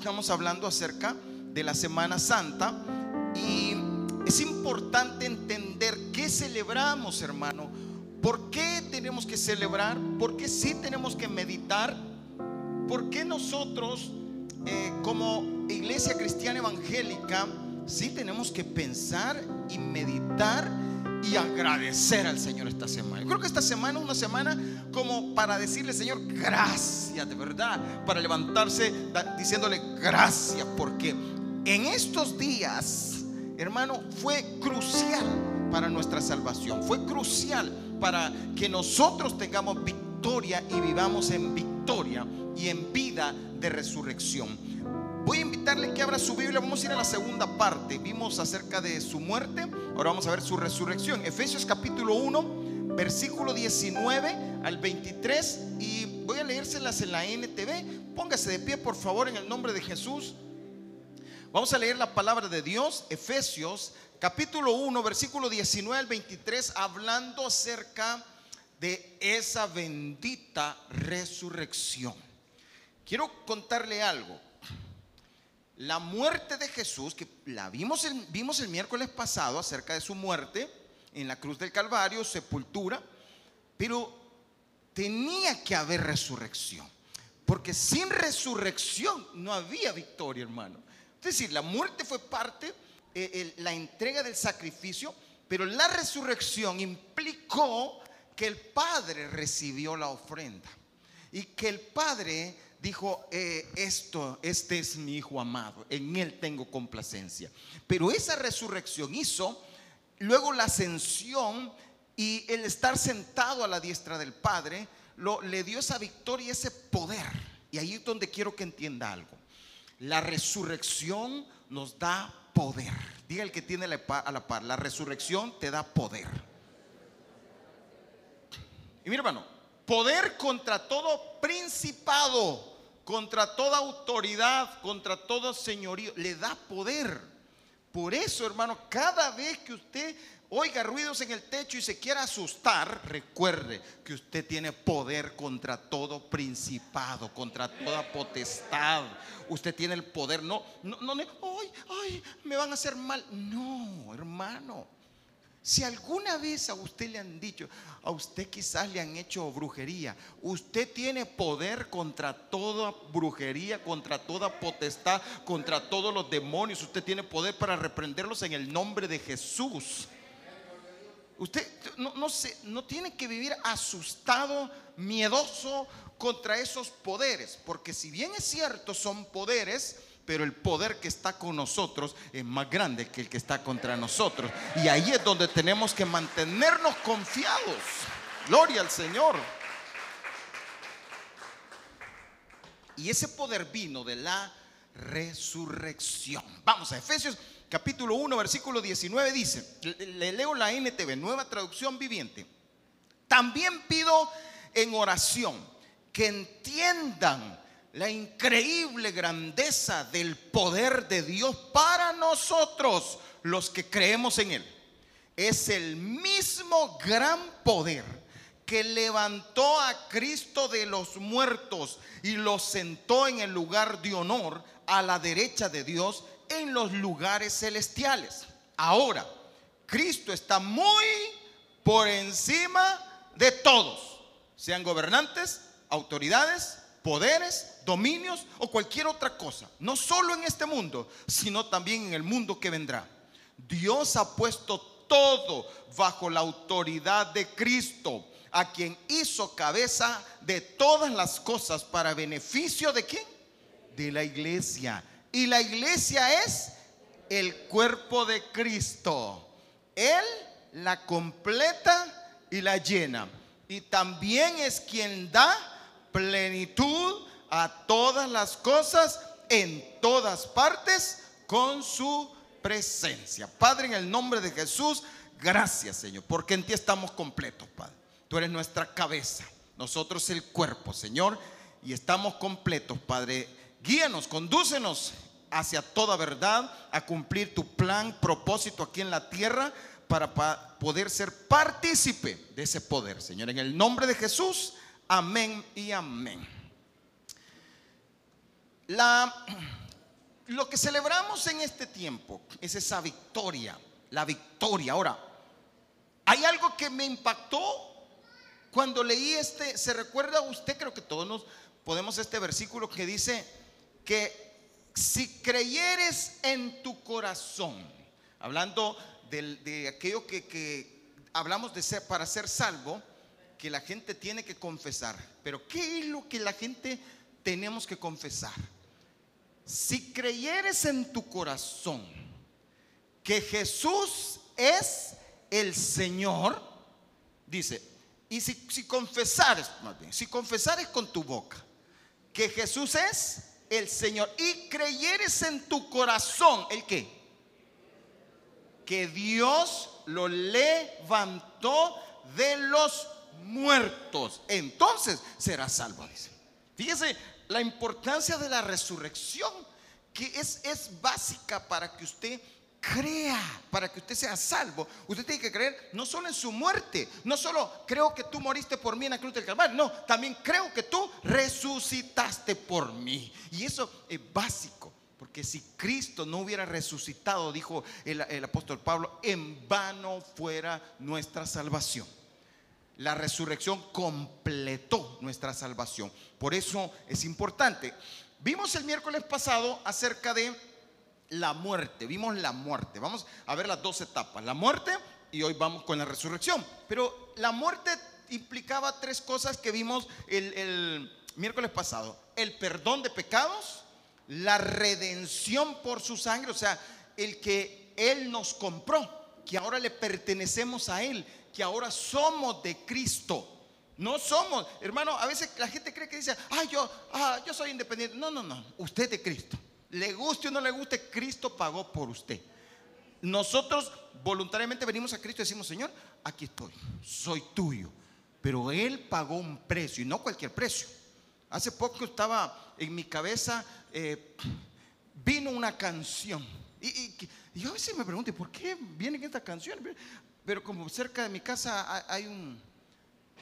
Estamos hablando acerca de la Semana Santa y es importante entender qué celebramos, hermano. ¿Por qué tenemos que celebrar? ¿Por qué sí tenemos que meditar? ¿Por qué nosotros, eh, como iglesia cristiana evangélica, sí tenemos que pensar y meditar y agradecer al Señor esta semana? Yo creo que esta semana es una semana como para decirle, Señor, gracias de verdad, para levantarse diciéndole gracias, porque en estos días, hermano, fue crucial para nuestra salvación, fue crucial para que nosotros tengamos victoria y vivamos en victoria y en vida de resurrección. Voy a invitarle que abra su Biblia. Vamos a ir a la segunda parte. Vimos acerca de su muerte. Ahora vamos a ver su resurrección. Efesios capítulo 1, versículo 19 al 23. Y voy a leérselas en la NTV. Póngase de pie, por favor, en el nombre de Jesús. Vamos a leer la palabra de Dios. Efesios capítulo 1, versículo 19 al 23. Hablando acerca de esa bendita resurrección. Quiero contarle algo la muerte de Jesús, que la vimos el, vimos el miércoles pasado acerca de su muerte en la cruz del Calvario, sepultura, pero tenía que haber resurrección, porque sin resurrección no había victoria, hermano. Es decir, la muerte fue parte, eh, la entrega del sacrificio, pero la resurrección implicó que el Padre recibió la ofrenda y que el Padre dijo, eh, esto, este es mi hijo amado, en él tengo complacencia. Pero esa resurrección hizo luego la ascensión y el estar sentado a la diestra del Padre, lo, le dio esa victoria y ese poder. Y ahí es donde quiero que entienda algo. La resurrección nos da poder. Diga el que tiene a la par, la resurrección te da poder. Y mira hermano, poder contra todo principado contra toda autoridad, contra todo señorío, le da poder. Por eso, hermano, cada vez que usted oiga ruidos en el techo y se quiera asustar, recuerde que usted tiene poder contra todo principado, contra toda potestad. Usted tiene el poder, no, no, no, ay, ay, me van a hacer mal. No, hermano. Si alguna vez a usted le han dicho, a usted quizás le han hecho brujería, usted tiene poder contra toda brujería, contra toda potestad, contra todos los demonios, usted tiene poder para reprenderlos en el nombre de Jesús. Usted no, no, no tiene que vivir asustado, miedoso contra esos poderes, porque si bien es cierto, son poderes, pero el poder que está con nosotros es más grande que el que está contra nosotros. Y ahí es donde tenemos que mantenernos confiados. Gloria al Señor. Y ese poder vino de la resurrección. Vamos a Efesios capítulo 1, versículo 19 dice, le leo la NTV, nueva traducción viviente. También pido en oración que entiendan la increíble grandeza del poder de Dios para nosotros, los que creemos en Él. Es el mismo gran poder que levantó a Cristo de los muertos y lo sentó en el lugar de honor a la derecha de Dios en los lugares celestiales. Ahora, Cristo está muy por encima de todos, sean gobernantes, autoridades, poderes, dominios o cualquier otra cosa. No solo en este mundo, sino también en el mundo que vendrá. Dios ha puesto todo bajo la autoridad de Cristo, a quien hizo cabeza de todas las cosas para beneficio de quién? De la iglesia. Y la iglesia es el cuerpo de Cristo. Él la completa y la llena. Y también es quien da plenitud a todas las cosas en todas partes con su presencia. Padre, en el nombre de Jesús, gracias Señor, porque en ti estamos completos, Padre. Tú eres nuestra cabeza, nosotros el cuerpo, Señor, y estamos completos, Padre. Guíanos, condúcenos hacia toda verdad, a cumplir tu plan, propósito aquí en la tierra, para poder ser partícipe de ese poder, Señor. En el nombre de Jesús. Amén y amén. La lo que celebramos en este tiempo es esa victoria, la victoria. Ahora, hay algo que me impactó cuando leí este, se recuerda usted, creo que todos nos podemos este versículo que dice que si creyeres en tu corazón, hablando de, aquello que, que, hablamos de ser para ser salvo, que la gente tiene que confesar. Pero ¿qué es lo que la gente tenemos que confesar? Si creyeres en tu corazón que Jesús es el Señor, dice, y si, si confesares, más bien, si confesares con tu boca que Jesús es el Señor y creyeres en tu corazón, ¿el qué? Que Dios lo levantó de los muertos. Entonces será salvo, dice. Fíjese la importancia de la resurrección, que es, es básica para que usted crea, para que usted sea salvo, usted tiene que creer no solo en su muerte, no solo creo que tú moriste por mí en la cruz del Calvario, no, también creo que tú resucitaste por mí. Y eso es básico, porque si Cristo no hubiera resucitado, dijo el, el apóstol Pablo, en vano fuera nuestra salvación. La resurrección completó nuestra salvación. Por eso es importante. Vimos el miércoles pasado acerca de la muerte, vimos la muerte. Vamos a ver las dos etapas, la muerte y hoy vamos con la resurrección. Pero la muerte implicaba tres cosas que vimos el, miércoles pasado. El perdón de pecados, la redención por su sangre, o sea, el que Él nos compró, que ahora le pertenecemos a Él, que ahora somos de Cristo. No somos, hermano, a veces la gente cree que dice, ah, yo, ah, yo soy independiente. No, no, no, usted de Cristo. Le guste o no le guste, Cristo pagó por usted. Nosotros voluntariamente venimos a Cristo y decimos, Señor, aquí estoy, soy tuyo. Pero Él pagó un precio y no cualquier precio. Hace poco estaba en mi cabeza, eh, vino una canción. Y, yo a veces me pregunto, ¿por qué viene esta canción? Pero como cerca de mi casa hay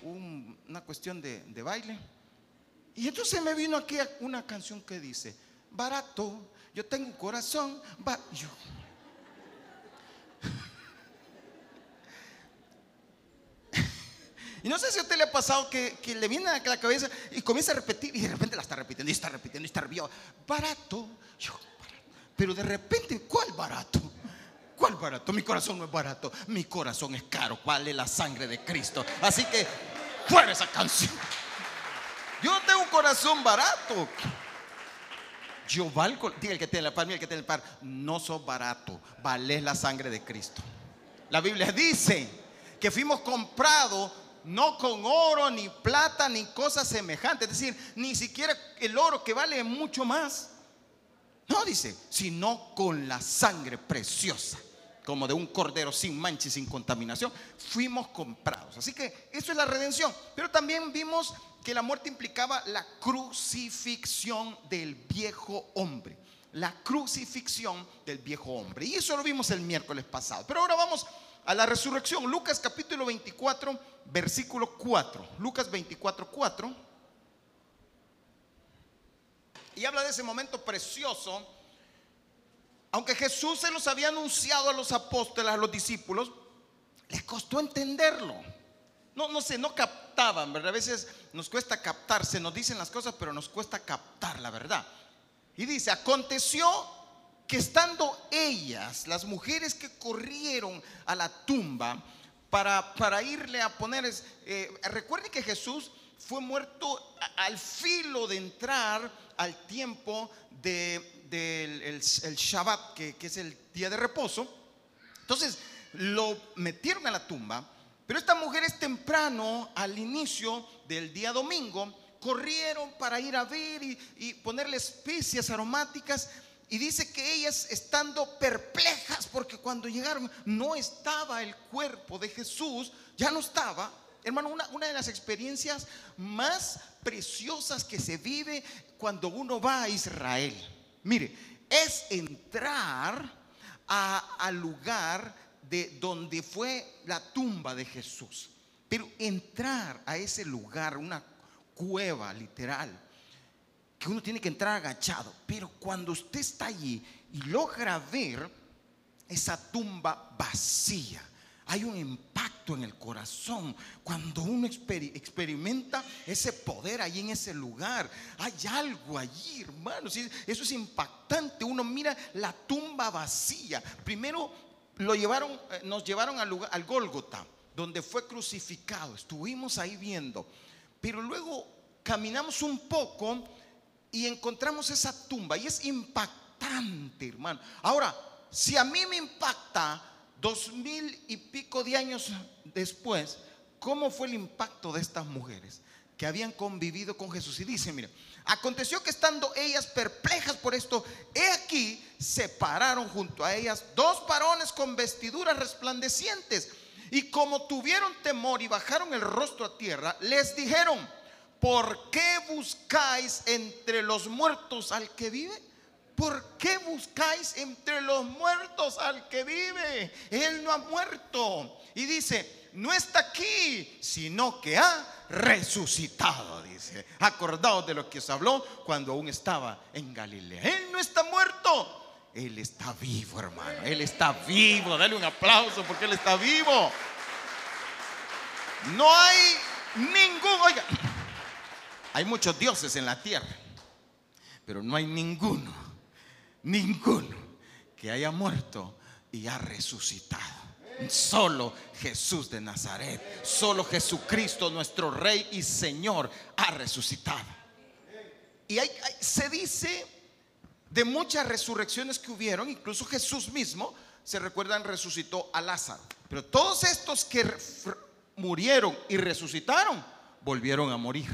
una cuestión de, baile. Y entonces me vino aquí una canción que dice, barato. Yo tengo un corazón. Yo. Y no sé si a usted le ha pasado que, le viene a la cabeza y comienza a repetir y de repente la está repitiendo y está repitiendo y está repitiendo. Barato. Yo, Pero de repente, ¿cuál barato? ¿Cuál barato? Mi corazón no es barato. Mi corazón es caro. Vale la sangre de Cristo. Así que, fuera esa canción. Yo no tengo un corazón barato. Yo valgo, diga el que tiene la par, el que tiene el par, no sos barato, vale la sangre de Cristo. La Biblia dice que fuimos comprados no con oro, ni plata, ni cosas semejantes. Es decir, ni siquiera el oro que vale mucho más. No dice, sino con la sangre preciosa, como de un cordero sin mancha y sin contaminación, fuimos comprados. Así que eso es la redención. Pero también vimos que la muerte implicaba la crucifixión del viejo hombre. La crucifixión del viejo hombre. Y eso lo vimos el miércoles pasado. Pero ahora vamos a la resurrección. Lucas capítulo 24, versículo 4. Lucas 24, 4. Y habla de ese momento precioso. Aunque Jesús se los había anunciado a los apóstoles, a los discípulos, les costó entenderlo. No, no sé, no captaban, ¿verdad? A veces nos cuesta captar, se nos dicen las cosas, pero nos cuesta captar la verdad. Y dice, aconteció que estando ellas, las mujeres que corrieron a la tumba para, para irle a poner, eh, recuerden que Jesús fue muerto al filo de entrar al tiempo del de, el, Shabbat, que, que es el día de reposo. Entonces lo metieron a la tumba pero estas mujeres temprano, al inicio del día domingo, corrieron para ir a ver y, ponerle especias aromáticas. Y dice que ellas estando perplejas porque cuando llegaron no estaba el cuerpo de Jesús, ya no estaba. Hermano, una, una de las experiencias más preciosas que se vive cuando uno va a Israel, mire, es entrar al lugar de donde fue la tumba de Jesús. Pero entrar a ese lugar, una cueva literal, que uno tiene que entrar agachado. Pero cuando usted está allí y logra ver esa tumba vacía, hay un impacto en el corazón cuando uno experimenta ese poder allí en ese lugar. Hay algo allí, hermanos. Eso es impactante. Uno mira la tumba vacía. Primero lo llevaron, eh, nos llevaron al, lugar, al Gólgota, donde fue crucificado. Estuvimos ahí viendo. Pero luego caminamos un poco y encontramos esa tumba. Y es impactante, hermano. Ahora, si a mí me impacta dos mil y pico de años después, ¿cómo fue el impacto de estas mujeres que habían convivido con Jesús? Y dice, mira, aconteció que estando ellas perplejas por esto, he aquí se pararon junto a ellas dos varones con vestiduras resplandecientes. Y como tuvieron temor y bajaron el rostro a tierra, les dijeron, ¿por qué buscáis entre los muertos al que vive? ¿Por qué buscáis entre los muertos al que vive? Él no ha muerto. Y dice, no está aquí, sino que ha resucitado, dice. Acordaos de lo que os habló cuando aún estaba en Galilea. Él no está muerto. Él está vivo, hermano. Él está vivo. Dale un aplauso porque Él está vivo. No hay ningún, oiga, hay muchos dioses en la tierra, pero no hay ninguno ninguno que haya muerto y ha resucitado. Solo Jesús de Nazaret, solo Jesucristo nuestro Rey y Señor ha resucitado. Y se dice de muchas resurrecciones que hubieron, incluso Jesús mismo, se recuerdan, resucitó a Lázaro. Pero todos estos que murieron y resucitaron, volvieron a morir.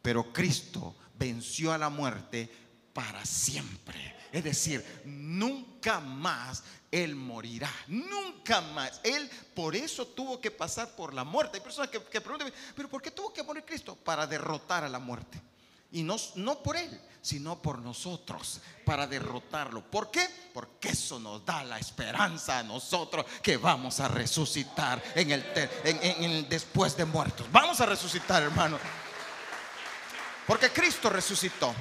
Pero Cristo venció a la muerte para siempre. Es decir, nunca más Él morirá. Nunca más. Él por eso tuvo que pasar por la muerte. Hay personas que, preguntan, pero ¿por qué tuvo que morir Cristo? Para derrotar a la muerte. Y no, no por Él, sino por nosotros, para derrotarlo. ¿Por qué? Porque eso nos da la esperanza a nosotros que vamos a resucitar en el, después de muertos. Vamos a resucitar, hermano. Porque Cristo resucitó.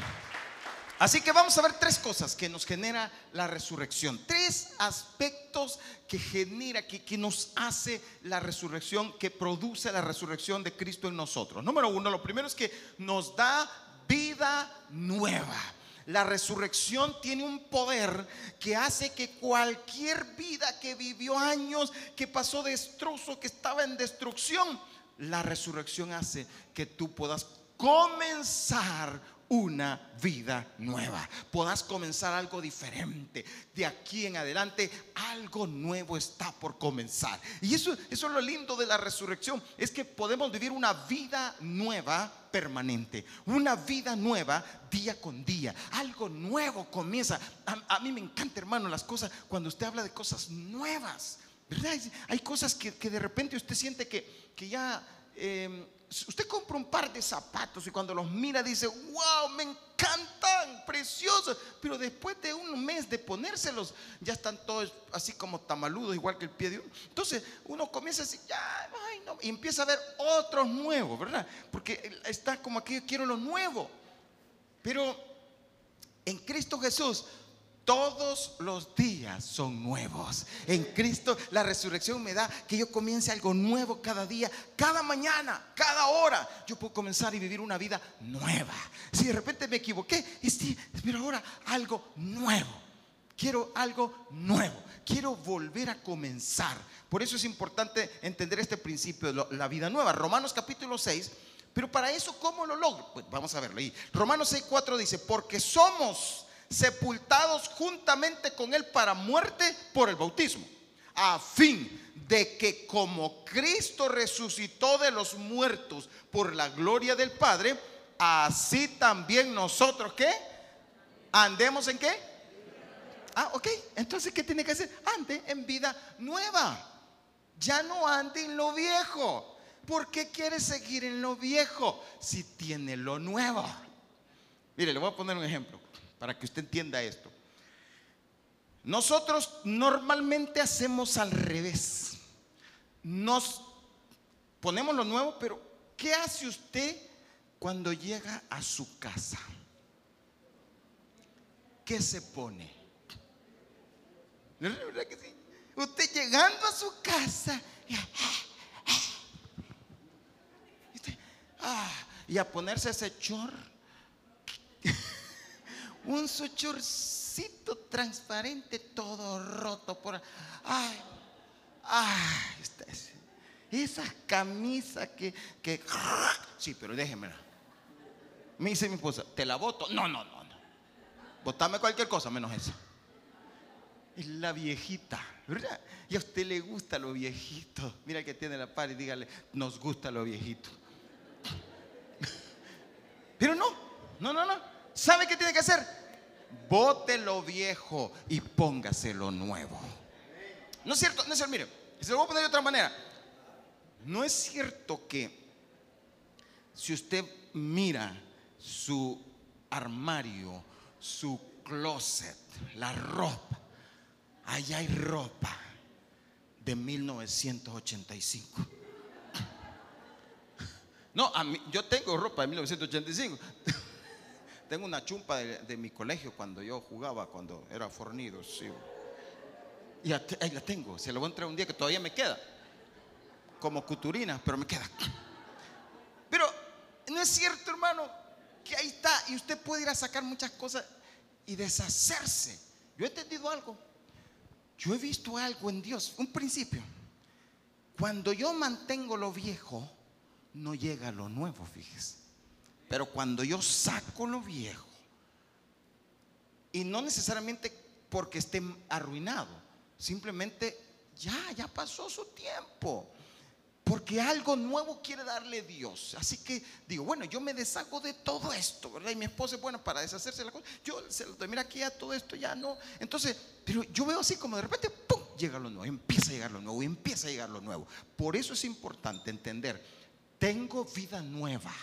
Así que vamos a ver tres cosas que nos genera la resurrección. Tres aspectos que genera, que, que, nos hace la resurrección, que produce la resurrección de Cristo en nosotros. Número uno, lo primero es que nos da vida nueva. La resurrección tiene un poder que hace que cualquier vida que vivió años, que pasó destrozo, que estaba en destrucción, la resurrección hace que tú puedas comenzar una vida nueva. Puedas comenzar algo diferente. De aquí en adelante algo nuevo está por comenzar. Y eso, eso es lo lindo de la resurrección. Es que podemos vivir una vida nueva permanente. Una vida nueva día con día. Algo nuevo comienza. A, mí me encanta, hermano, las cosas cuando usted habla de cosas nuevas. ¿Verdad? Hay cosas que, de repente usted siente que, que ya... Em, usted compra un par de zapatos y cuando los mira dice, wow, me encantan, preciosos, pero después de un mes de ponérselos ya están todos así como tamaludos, igual que el pie de uno. Entonces uno comienza a decir, ya, ay, no, y empieza a ver otros nuevos, ¿verdad? Porque está como aquí, quiero lo nuevo. Pero en Cristo Jesús todos los días son nuevos. En Cristo la resurrección me da que yo comience algo nuevo cada día, cada mañana, cada hora. Yo puedo comenzar y vivir una vida nueva. Si de repente me equivoqué, pero ahora algo nuevo. Quiero algo nuevo. Quiero volver a comenzar. Por eso es importante entender este principio de la vida nueva. Romanos capítulo 6. Pero para eso, ¿cómo lo logro? Pues vamos a verlo ahí. Romanos 6, 4 dice, porque somos sepultados juntamente con Él para muerte por el bautismo, a fin de que como Cristo resucitó de los muertos por la gloria del Padre, así también nosotros, ¿qué? ¿Andemos en qué? Ah, ok. Entonces, ¿qué tiene que hacer? Ande en vida nueva. Ya no ande en lo viejo. ¿Por qué quiere seguir en lo viejo si tiene lo nuevo? Mire, le voy a poner un ejemplo para que usted entienda esto. Nosotros normalmente hacemos al revés. Nos ponemos lo nuevo, pero ¿qué hace usted cuando llega a su casa? ¿qué se pone? ¿Verdad que sí? Usted llegando a su casa ah, y a ponerse ese chor, un su chorcito transparente todo roto por... Ay, ay, esa camisa que, que... Sí, pero déjemela. Me dice mi esposa, ¿te la voto? No, no, no, no. Votame cualquier cosa menos esa. Es la viejita, ¿verdad? Y a usted le gusta lo viejito. Mira que tiene la par y dígale, nos gusta lo viejito. Pero no, no, no, no. ¿Sabe qué tiene que hacer? Bote lo viejo y póngase lo nuevo. No es cierto, no es cierto, mire, se lo voy a poner de otra manera. No es cierto que si usted mira su armario, su closet, la ropa, allá hay ropa de 1985. No, a mí, yo tengo ropa de 1985. Tengo una chumpa de, mi colegio cuando yo jugaba, cuando era fornido. Sí. Y ahí la tengo. Se la voy a entrar un día que todavía me queda. Como cuturina, pero me queda. Pero no es cierto, hermano, que ahí está. Y usted puede ir a sacar muchas cosas y deshacerse. Yo he entendido algo. Yo he visto algo en Dios, un principio. Cuando yo mantengo lo viejo, no llega lo nuevo, fíjese. Pero cuando yo saco lo viejo, y no necesariamente porque esté arruinado, simplemente ya, ya pasó su tiempo. Porque algo nuevo quiere darle Dios. Así que digo, bueno, yo me deshago de todo esto, ¿verdad? Y mi esposa es buena para deshacerse de la cosa. Yo se lo mira aquí a todo esto, ya no. Entonces, pero yo veo así como de repente, ¡pum! Llega lo nuevo, empieza a llegar lo nuevo, empieza a llegar lo nuevo. Por eso es importante entender, tengo vida nueva.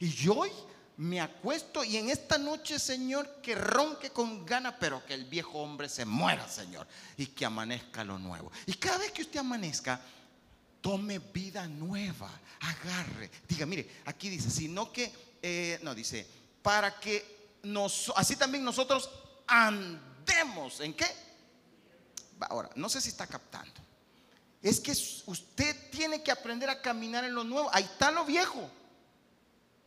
Y yo hoy me acuesto y en esta noche, Señor, que ronque con gana, pero que el viejo hombre se muera, Señor, y que amanezca lo nuevo. Y cada vez que usted amanezca, tome vida nueva, agarre. Diga, mire, aquí dice, sino que, eh, no, dice, para que nos, así también nosotros andemos, ¿en qué? Ahora, no sé si está captando. Es que usted tiene que aprender a caminar en lo nuevo. Ahí está lo viejo.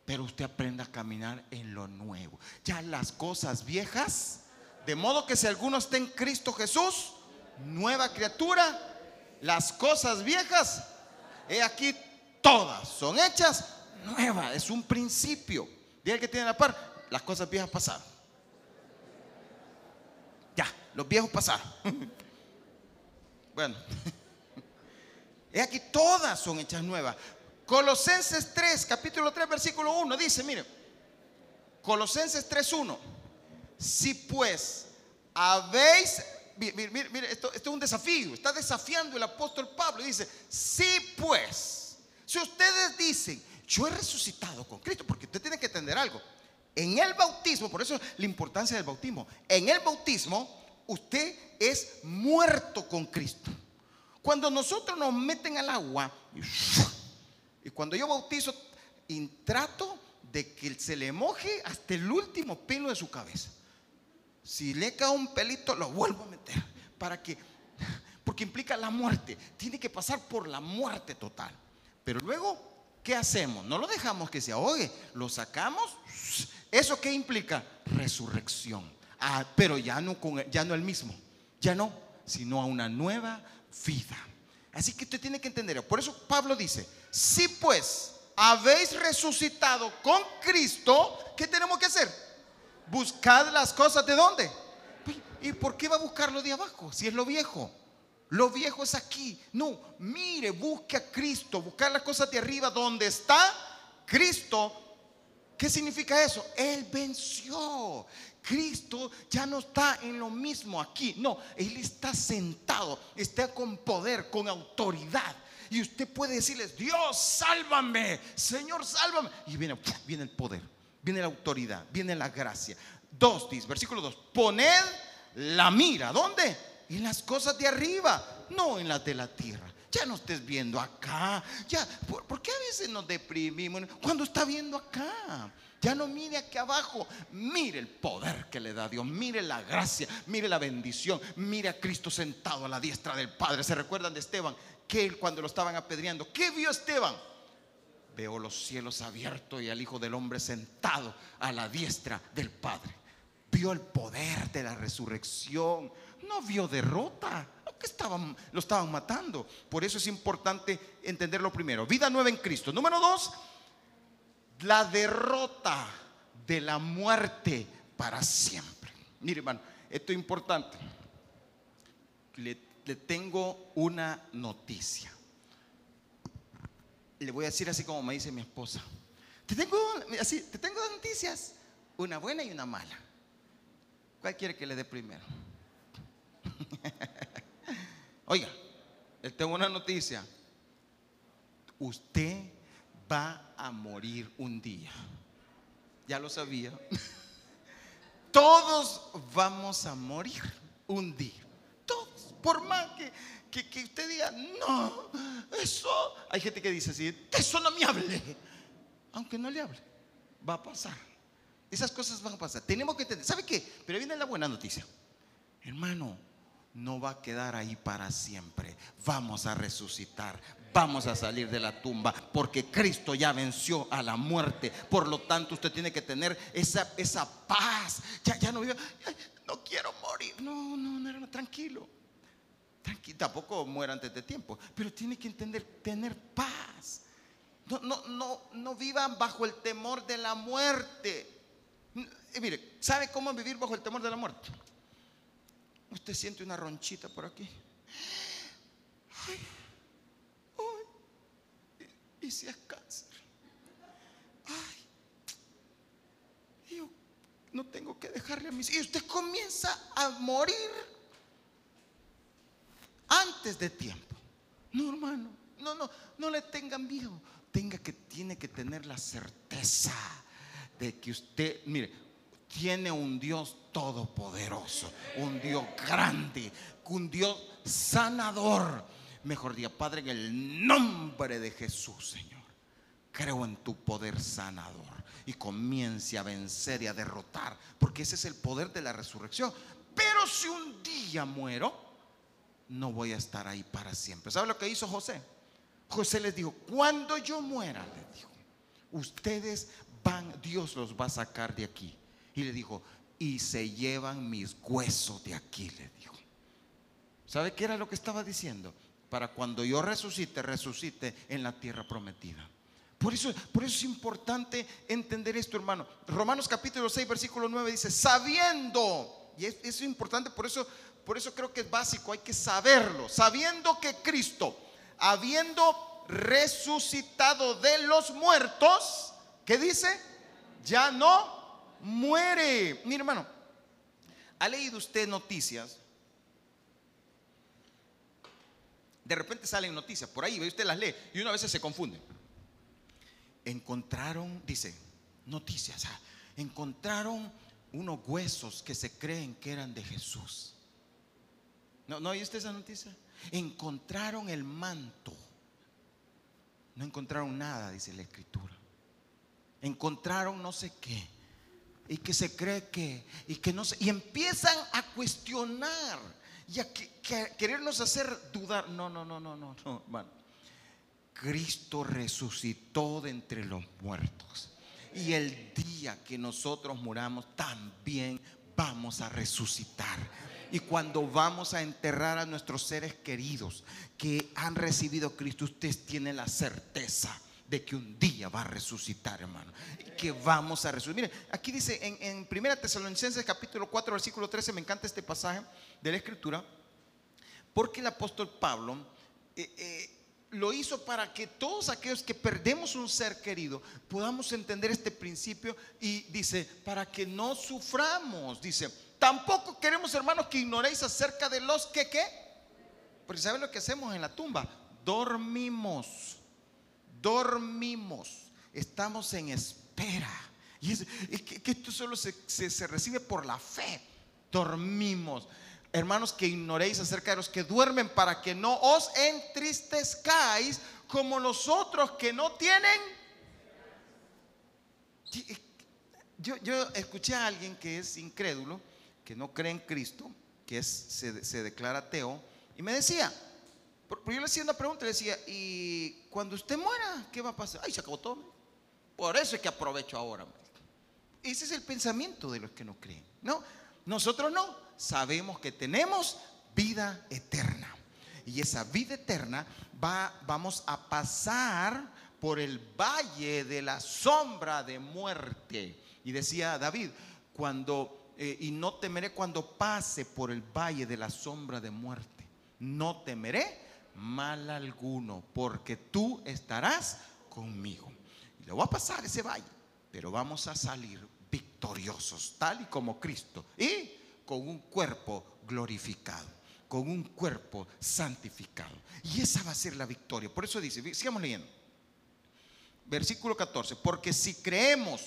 Pero usted aprenda a caminar en lo nuevo. Ya las cosas viejas, de modo que si alguno está en Cristo Jesús, nueva criatura, las cosas viejas, he aquí todas son hechas nuevas. Es un principio. Diga que tiene la par, las cosas viejas pasaron. Ya, los viejos pasaron. bueno, he aquí todas son hechas nuevas. Colosenses 3, capítulo 3, versículo 1, dice, mire, Colosenses 3, 1. Si pues habéis mire, mire, esto, esto, es un desafío. Está desafiando el apóstol Pablo. Dice, sí pues, si ustedes dicen, yo he resucitado con Cristo, porque usted tiene que entender algo. En el bautismo, por eso la importancia del bautismo, en el bautismo usted es muerto con Cristo. Cuando nosotros nos meten al agua, cuando yo bautizo, y trato de que se le moje hasta el último pelo de su cabeza. Si le cae un pelito, lo vuelvo a meter. Para que, porque implica la muerte. Tiene que pasar por la muerte total. Pero luego, ¿qué hacemos? No lo dejamos que se ahogue. Lo sacamos. ¿Eso qué implica? Resurrección. Ah, pero ya no, con, ya no el mismo. Ya no, sino a una nueva vida. Así que usted tiene que entender. Por eso Pablo dice, si pues habéis resucitado con Cristo, ¿qué tenemos que hacer? Buscad las cosas de dónde. ¿Y por qué va a buscar lo de abajo? Si es lo viejo. Lo viejo es aquí. No, mire, busque a Cristo. Buscar las cosas de arriba donde está Cristo. ¿Qué significa eso? Él venció. Cristo ya no está en lo mismo aquí. No, Él está sentado. Está con poder, con autoridad. Y usted puede decirles, Dios, sálvame. Señor, sálvame. Y viene, viene el poder viene la autoridad, viene la gracia. Dos, dice, versículo 2, poned la mira, ¿dónde? En las cosas de arriba, no en las de la tierra. ya no estés viendo acá. Ya, ¿por, qué a veces nos deprimimos cuando está viendo acá? Ya no mire aquí abajo, mire el poder que le da Dios, mire la gracia, mire la bendición, mire a Cristo sentado a la diestra del Padre. ¿Se recuerdan de Esteban? Que él cuando lo estaban apedreando, ¿qué vio Esteban? Veo los cielos abiertos y al Hijo del Hombre sentado a la diestra del Padre. Vio el poder de la resurrección, no vio derrota. Que estaban, lo estaban matando. Por eso es importante entenderlo primero. Vida nueva en Cristo. Número dos, la derrota de la muerte para siempre. Mire, hermano, esto es importante. Le, tengo una noticia. Le voy a decir así como me dice mi esposa. Te tengo así, te tengo dos noticias, una buena y una mala. ¿Cuál quiere que le dé primero? Oiga, le tengo una noticia. Usted va a morir un día. Ya lo sabía. Todos vamos a morir un día. Todos. Por más que, que, usted diga, no, eso. Hay gente que dice así, eso no me hable. Aunque no le hable, va a pasar. Esas cosas van a pasar. Tenemos que entender. ¿Sabe qué? Pero viene la buena noticia. Hermano, no va a quedar ahí para siempre. Vamos a resucitar. Vamos a salir de la tumba porque Cristo ya venció a la muerte. Por lo tanto, usted tiene que tener esa, esa paz. Ya, ya no vive, no quiero morir. No, no, no, tranquilo. Tranquilo, tampoco muera antes de tiempo. Pero tiene que entender, tener paz. No, no, no, no vivan bajo el temor de la muerte. mire, ¿sabe cómo vivir bajo el temor de la muerte? Usted siente una ronchita por aquí. Ay, ¿y si es cáncer? Ay, yo no tengo que dejarle a mis Y usted comienza a morir antes de tiempo. No, hermano, no, no, no le tengan miedo. Tenga que, tiene que tener la certeza de que usted, mire, tiene un Dios todopoderoso, un Dios grande, un Dios sanador. Mejor día, Padre, en el nombre de Jesús, Señor, creo en tu poder sanador y comience a vencer y a derrotar, porque ese es el poder de la resurrección. Pero si un día muero, no voy a estar ahí para siempre. ¿Sabe lo que hizo José? José les dijo, cuando yo muera, le dijo, ustedes van, Dios los va a sacar de aquí. Y le dijo, y se llevan mis huesos de aquí, le dijo. ¿Sabe qué era lo que estaba diciendo? Para cuando yo resucite, resucite en la tierra prometida. Por eso, por eso es importante entender esto, hermano. Romanos capítulo 6, versículo 9 dice, sabiendo, y eso es importante, por eso, por eso creo que es básico, hay que saberlo, sabiendo que Cristo, habiendo resucitado de los muertos, ¿qué dice? Ya no muere. Mi hermano, ¿ha leído usted noticias? De repente salen noticias por ahí, usted las lee y una vez se confunde. Encontraron, dice, noticias, ah, encontraron unos huesos que se creen que eran de Jesús. ¿No, ¿No usted esa noticia? Encontraron el manto. No encontraron nada, dice la escritura. Encontraron no sé qué y que se cree que y que no se, y empiezan a cuestionar y a querernos hacer dudar. No, no, no, no, no, no, hermano. Cristo resucitó de entre los muertos. Y el día que nosotros muramos también vamos a resucitar. Y cuando vamos a enterrar a nuestros seres queridos que han recibido Cristo, usted tiene la certeza de que un día va a resucitar, hermano. Que vamos a resucitar. Mire, aquí dice en, en 1 Tesalonicenses capítulo 4, versículo 13, me encanta este pasaje de la escritura, porque el apóstol Pablo eh, eh, lo hizo para que todos aquellos que perdemos un ser querido podamos entender este principio y dice, para que no suframos, dice, tampoco queremos hermanos que ignoréis acerca de los que, ¿qué? Porque ¿saben lo que hacemos en la tumba? Dormimos dormimos, estamos en espera. Y que, esto solo se, recibe por la fe. Dormimos. hermanos, que ignoréis acerca de los que duermen para que no os entristezcáis como los otros que no tienen. Yo, escuché a alguien que es incrédulo, que no cree en Cristo, que se, se declara ateo, y me decía, yo le hacía una pregunta, le decía, ¿y cuando usted muera, qué va a pasar? Ay, se acabó todo. Por eso es que aprovecho ahora. Ese es el pensamiento de los que no creen. No, nosotros no. Sabemos que tenemos vida eterna. Y esa vida eterna va, vamos a pasar por el valle de la sombra de muerte. Y decía David, cuando, eh, y no temeré cuando pase por el valle de la sombra de muerte. No temeré mal alguno, porque tú estarás conmigo. Le voy a pasar ese valle, pero vamos a salir victoriosos, tal y como Cristo, y con un cuerpo glorificado, con un cuerpo santificado. Y esa va a ser la victoria. Por eso dice, sigamos leyendo. Versículo 14, porque si creemos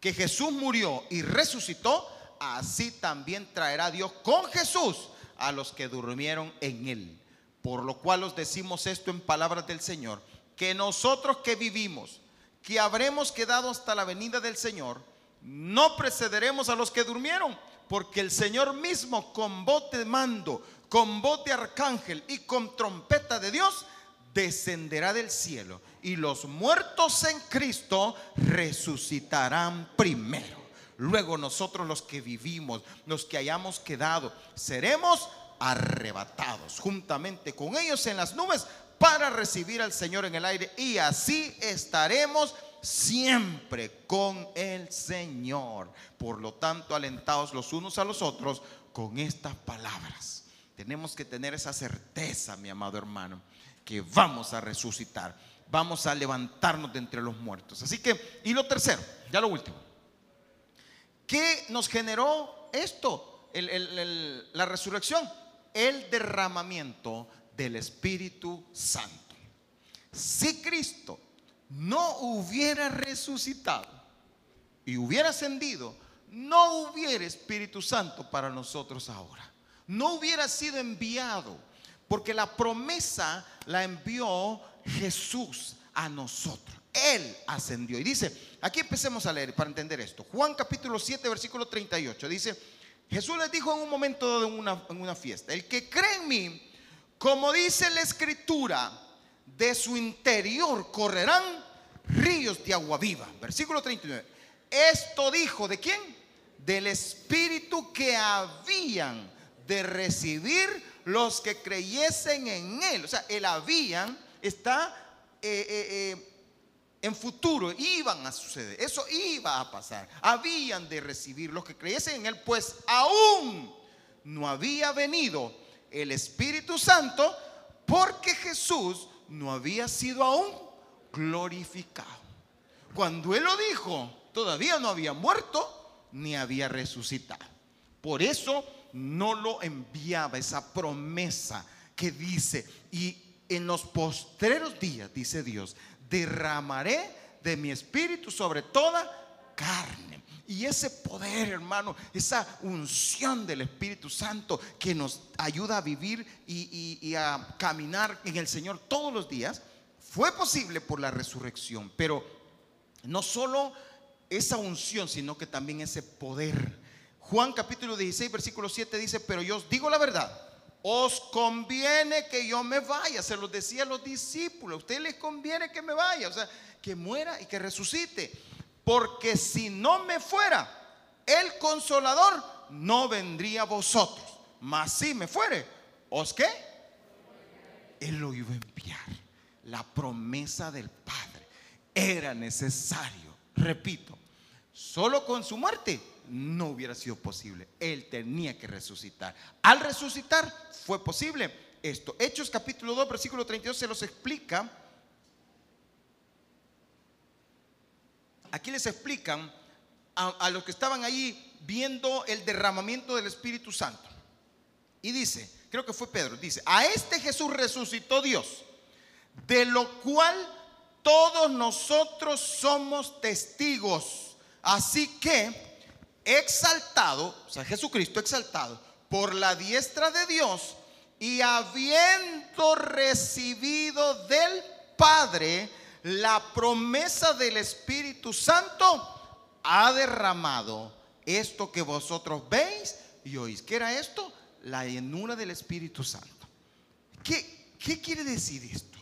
que Jesús murió y resucitó, así también traerá Dios con Jesús a los que durmieron en él. Por lo cual os decimos esto en palabras del Señor, que nosotros que vivimos, que habremos quedado hasta la venida del Señor, no precederemos a los que durmieron, porque el Señor mismo con voz de mando, con voz de arcángel y con trompeta de Dios, descenderá del cielo y los muertos en Cristo resucitarán primero. Luego nosotros los que vivimos, los que hayamos quedado, seremos arrebatados juntamente con ellos en las nubes para recibir al Señor en el aire y así estaremos siempre con el Señor. Por lo tanto, alentados los unos a los otros con estas palabras. Tenemos que tener esa certeza, mi amado hermano, que vamos a resucitar, vamos a levantarnos de entre los muertos. Así que, y lo tercero, ya lo último, ¿qué nos generó esto? la resurrección el derramamiento del Espíritu Santo. Si Cristo no hubiera resucitado y hubiera ascendido, no hubiera Espíritu Santo para nosotros ahora. No hubiera sido enviado, porque la promesa la envió Jesús a nosotros. Él ascendió. Y dice, aquí empecemos a leer para entender esto. Juan capítulo 7, versículo 38. Dice, Jesús les dijo en un momento de una, en una fiesta, el que cree en mí, como dice la escritura, de su interior correrán ríos de agua viva. Versículo 39. Esto dijo de quién? Del espíritu que habían de recibir los que creyesen en él. O sea, el habían está eh, eh, eh, en futuro iban a suceder, eso iba a pasar. Habían de recibir los que creyesen en Él, pues aún no había venido el Espíritu Santo porque Jesús no había sido aún glorificado. Cuando Él lo dijo, todavía no había muerto ni había resucitado. Por eso no lo enviaba esa promesa que dice, y en los postreros días, dice Dios, derramaré de mi espíritu sobre toda carne. Y ese poder, hermano, esa unción del Espíritu Santo que nos ayuda a vivir y, a caminar en el Señor todos los días, fue posible por la resurrección. Pero no solo esa unción, sino que también ese poder. Juan capítulo 16, versículo 7 dice, pero yo os digo la verdad os conviene que yo me vaya. Se lo decía a los discípulos, a ustedes les conviene que me vaya, o sea, que muera y que resucite. Porque si no me fuera, el consolador no vendría a vosotros. Mas si me fuere, ¿os qué? Él lo iba a enviar. La promesa del Padre era necesario, repito, solo con su muerte no hubiera sido posible. Él tenía que resucitar. Al resucitar fue posible esto. Hechos capítulo 2, versículo 32 se los explica. Aquí les explican a, los que estaban allí viendo el derramamiento del Espíritu Santo. Y dice, creo que fue Pedro, dice, a este Jesús resucitó Dios, de lo cual todos nosotros somos testigos. Así que exaltado, o sea, Jesucristo exaltado, por la diestra de Dios y habiendo recibido del Padre la promesa del Espíritu Santo, ha derramado esto que vosotros veis y oís. ¿Qué era esto? La llenura del Espíritu Santo. ¿Qué, qué quiere decir esto?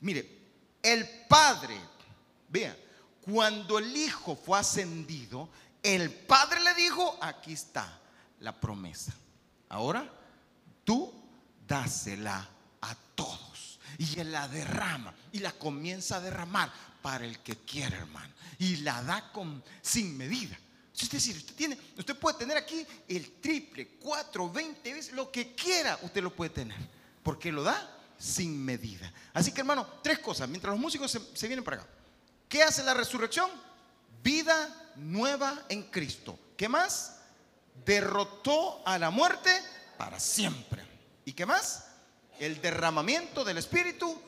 Mire, el Padre, vean, cuando el Hijo fue ascendido, el Padre le dijo, aquí está la promesa. Ahora tú dásela a todos. Y él la derrama y la comienza a derramar para el que quiere, hermano. Y la da con, sin medida. Si usted, usted, tiene, usted puede tener aquí el triple, cuatro, veinte veces, lo que quiera, usted lo puede tener. Porque lo da sin medida. Así que, hermano, tres cosas. Mientras los músicos se, se vienen para acá. ¿Qué hace la resurrección? Vida nueva en Cristo. ¿Qué más? Derrotó a la muerte para siempre. ¿Y qué más? El derramamiento del Espíritu.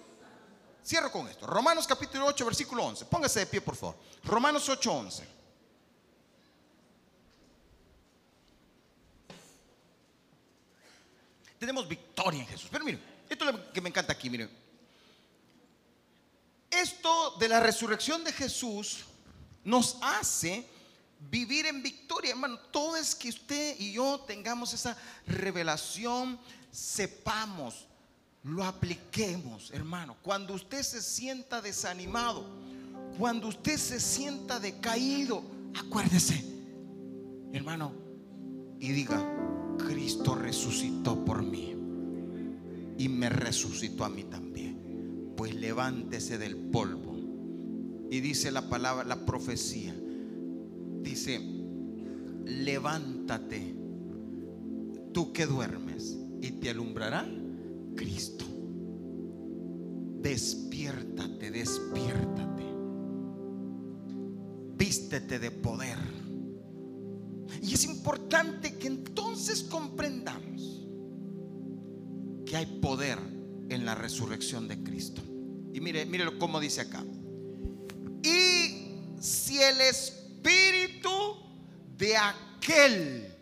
Cierro con esto. Romanos capítulo 8, versículo 11. Póngase de pie, por favor. Romanos 8, 11. Tenemos victoria en Jesús. Pero miren, esto es lo que me encanta aquí, miren. Esto de la resurrección de Jesús nos hace vivir en victoria, hermano. Todo es que usted y yo tengamos esa revelación, sepamos, lo apliquemos, hermano. Cuando usted se sienta desanimado, cuando usted se sienta decaído, acuérdese, hermano, y diga, Cristo resucitó por mí y me resucitó a mí también. Pues levántese del polvo. Y dice la palabra, la profecía dice, levántate, tú que duermes, y te alumbrará Cristo. Despiértate, despiértate. Vístete de poder. Y es importante que entonces comprendamos que hay poder en la resurrección de Cristo. Y mire, mire cómo dice acá. El Espíritu espíritu de aquel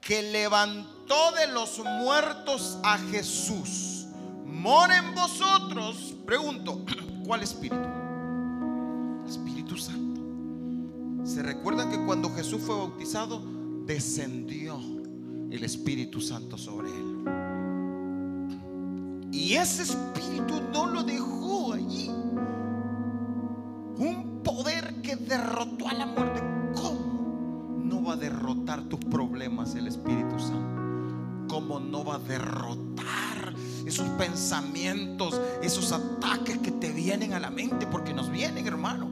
que levantó de los muertos a Jesús mora en vosotros, pregunto, ¿cuál espíritu? Espíritu Santo. ¿Se recuerdan que cuando Jesús fue bautizado, descendió el Espíritu Santo sobre él? Y ese espíritu no lo dejó allí. Derrotó a la muerte a derrotar tus problemas el Espíritu Santo? ¿Cómo no va a derrotar esos pensamientos, esos ataques que te vienen a la mente? Porque nos vienen, hermano.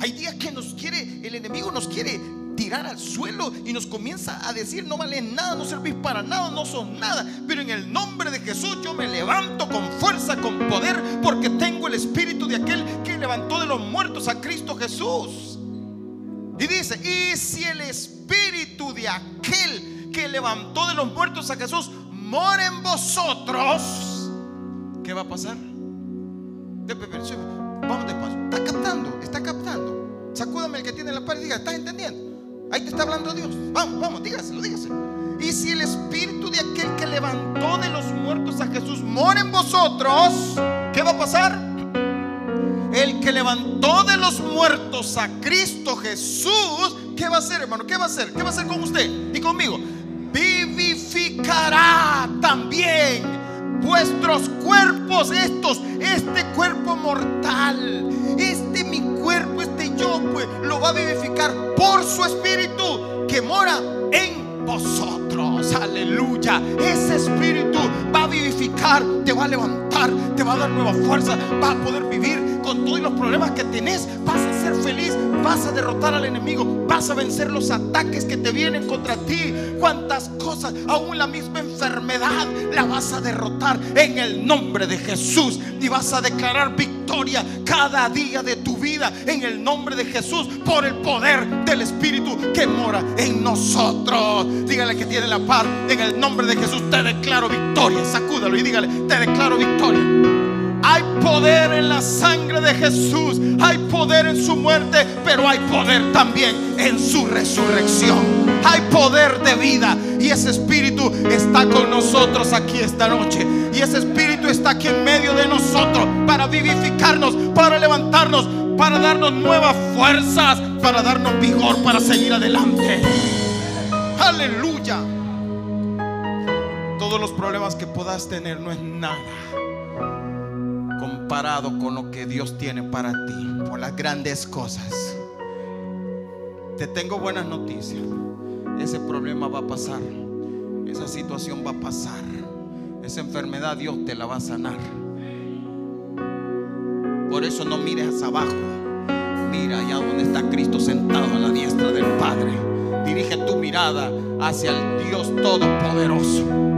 Hay días que nos quiere, el enemigo nos quiere tirar al suelo y nos comienza a decir, no vale nada, no servís para nada, no son nada. Pero en el nombre de Jesús yo me levanto con fuerza, con poder, porque tengo el espíritu de aquel que levantó de los muertos a Cristo Jesús. Y dice, y si el espíritu de aquel que levantó de los muertos a Jesús mora en vosotros, ¿qué va a pasar? Vamos despacio. Está captando, está captando. Sacúdame el que tiene la par y diga, ¿estás entendiendo? Ahí te está hablando Dios. Vamos, vamos, dígaselo, dígaselo. Y si el espíritu de aquel que levantó de los muertos a Jesús mora en vosotros, ¿qué va a pasar? El que levantó de los muertos a Cristo Jesús, ¿qué va a hacer, hermano? ¿Qué va a hacer? ¿Qué va a hacer con usted y conmigo? Vivificará también vuestros cuerpos, estos, este cuerpo mortal, este mi cuerpo, este pues lo va a vivificar por su espíritu que mora en vosotros. Aleluya. Ese espíritu va a vivificar, te va a levantar, te va a dar nueva fuerza, va a poder vivir con todos los problemas que tenés, vas a ser feliz, vas a derrotar al enemigo, vas a vencer los ataques que te vienen contra ti. Cuántas cosas, aún la misma enfermedad, la vas a derrotar en el nombre de Jesús y vas a declarar victoria cada día de tu vida en el nombre de Jesús por el poder del Espíritu que mora en nosotros. Dígale que tiene la paz en el nombre de Jesús. Te declaro victoria. Sacúdalo y dígale, te declaro victoria Hay poder en la sangre de Jesús. Hay poder en su muerte, pero hay poder también en su resurrección. Hay poder de vida. Y ese espíritu está con nosotros aquí esta noche. Y ese espíritu está aquí en medio de nosotros para vivificarnos, para levantarnos, para darnos nuevas fuerzas, para darnos vigor para seguir adelante. Aleluya. Todos los problemas que puedas tener no es nada comparado con lo que Dios tiene para ti, por las grandes cosas. Te tengo buenas noticias. Ese problema va a pasar. Esa situación va a pasar. Esa enfermedad Dios te la va a sanar. Por eso no mires hacia abajo. Mira allá donde está Cristo sentado a la diestra del Padre. Dirige tu mirada hacia el Dios Todopoderoso.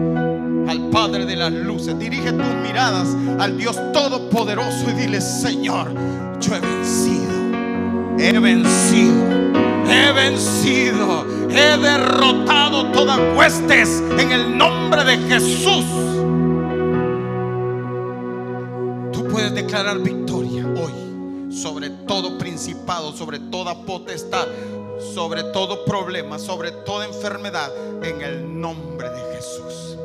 Padre de las luces. Dirige tus miradas al Dios Todopoderoso y dile, Señor, yo he vencido. He vencido. He vencido. He derrotado todas huestes en el nombre de Jesús. Tú puedes declarar victoria hoy sobre todo principado, sobre toda potestad, sobre todo problema, sobre toda enfermedad, en el nombre de Jesús.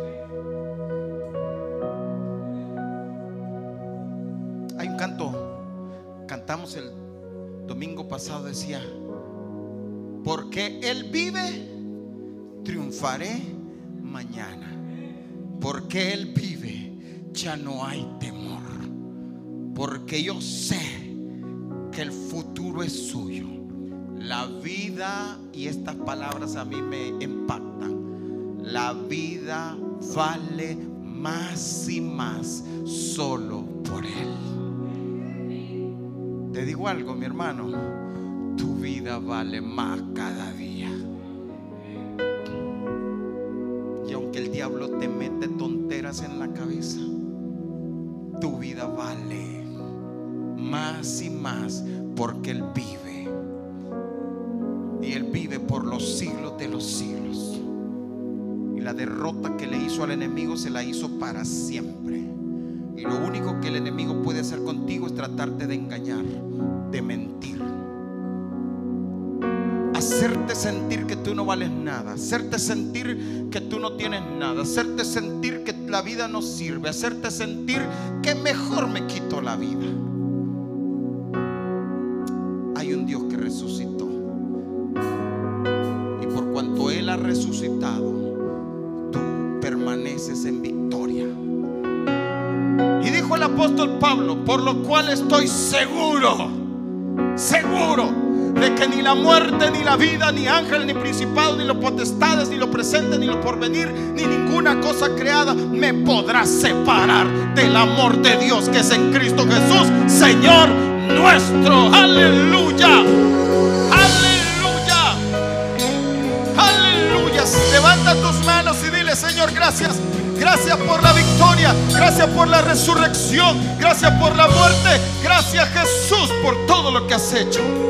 Hay un canto, cantamos el domingo pasado, decía, porque Él vive, triunfaré mañana. Porque Él vive, ya no hay temor. Porque yo sé que el futuro es suyo. La vida, y estas palabras a mí me impactan, la vida vale más y más solo por Él. Te digo algo, mi hermano, tu vida vale más cada día. Y aunque el diablo te mete tonteras en la cabeza, tu vida vale más y más porque Él vive. Y Él vive por los siglos de los siglos. Y la derrota que le hizo al enemigo se la hizo para siempre. Y lo único que el enemigo puede hacer contigo es tratarte de engañar, de mentir. Hacerte sentir que tú no vales nada. Hacerte sentir que tú no tienes nada. Hacerte sentir que la vida no sirve. Hacerte sentir que mejor me quito la vida. Apóstol Pablo, por lo cual estoy seguro, seguro de que ni la muerte, ni la vida, ni ángel, ni principado, ni los potestades, ni lo presente, ni lo porvenir, ni ninguna cosa creada me podrá separar del amor de Dios que es en Cristo Jesús, Señor nuestro. Aleluya. Aleluya. Aleluya. Levanta tus manos y dile, Señor, gracias. Gracias por la victoria. Gracias por la resurrección. Gracias por la muerte. Gracias Jesús por todo lo que has hecho.